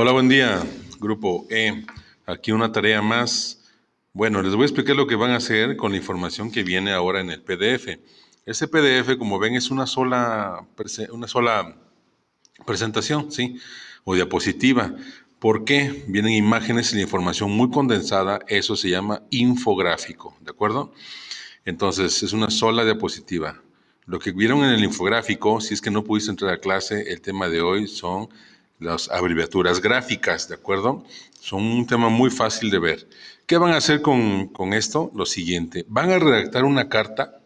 Hola, buen día, grupo E. Aquí una tarea más. Bueno, les voy a explicar lo que van a hacer con la información que viene ahora en el PDF. Ese PDF, como ven, es una sola, una sola presentación, ¿sí? O diapositiva. ¿Por qué? Vienen imágenes y la información muy condensada. Eso se llama infográfico, ¿de acuerdo? Entonces, es una sola diapositiva. Lo que vieron en el infográfico, si es que no pudiste entrar a clase, el tema de hoy son las abreviaturas gráficas, ¿de acuerdo? Son un tema muy fácil de ver. ¿Qué van a hacer con, con esto? Lo siguiente, van a redactar una carta,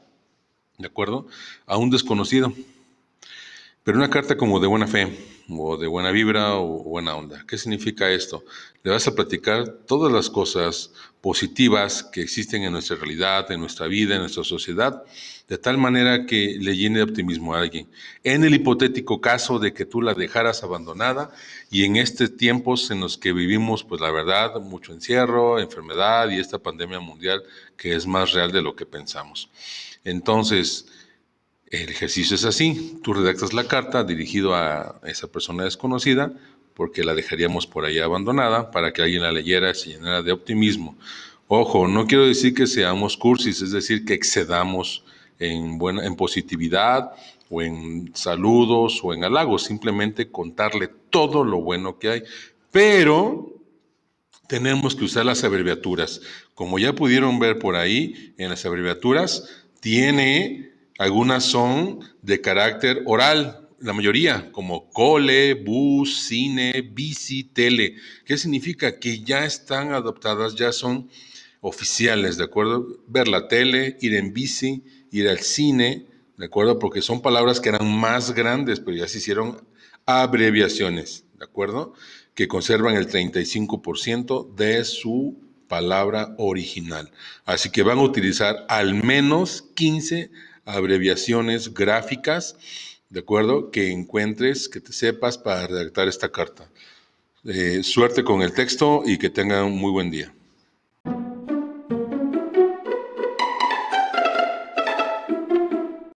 ¿de acuerdo? A un desconocido, pero una carta como de buena fe, o de buena vibra o buena onda. ¿Qué significa esto? Le vas a platicar todas las cosas positivas que existen en nuestra realidad, en nuestra vida, en nuestra sociedad, de tal manera que le llene de optimismo a alguien. En el hipotético caso de que tú la dejaras abandonada y en estos tiempos en los que vivimos, pues la verdad, mucho encierro, enfermedad y esta pandemia mundial que es más real de lo que pensamos. Entonces, el ejercicio es así, tú redactas la carta dirigido a esa persona desconocida, porque la dejaríamos por ahí abandonada, para que alguien la leyera y se llenara de optimismo. Ojo, no quiero decir que seamos cursis, es decir, que excedamos en, en positividad o en saludos o en halagos, simplemente contarle todo lo bueno que hay, pero tenemos que usar las abreviaturas. Como ya pudieron ver por ahí, en las abreviaturas tiene algunas son de carácter oral, la mayoría, como cole, bus, cine, bici, tele. ¿Qué significa? Que ya están adoptadas, ya son oficiales, ¿de acuerdo? Ver la tele, ir en bici, ir al cine, ¿de acuerdo? Porque son palabras que eran más grandes, pero ya se hicieron abreviaciones, ¿de acuerdo? Que conservan el 35% de su palabra original. Así que van a utilizar al menos 15 abreviaciones gráficas, ¿de acuerdo? Que encuentres, que te sepas para redactar esta carta. Eh, suerte con el texto y que tengan un muy buen día.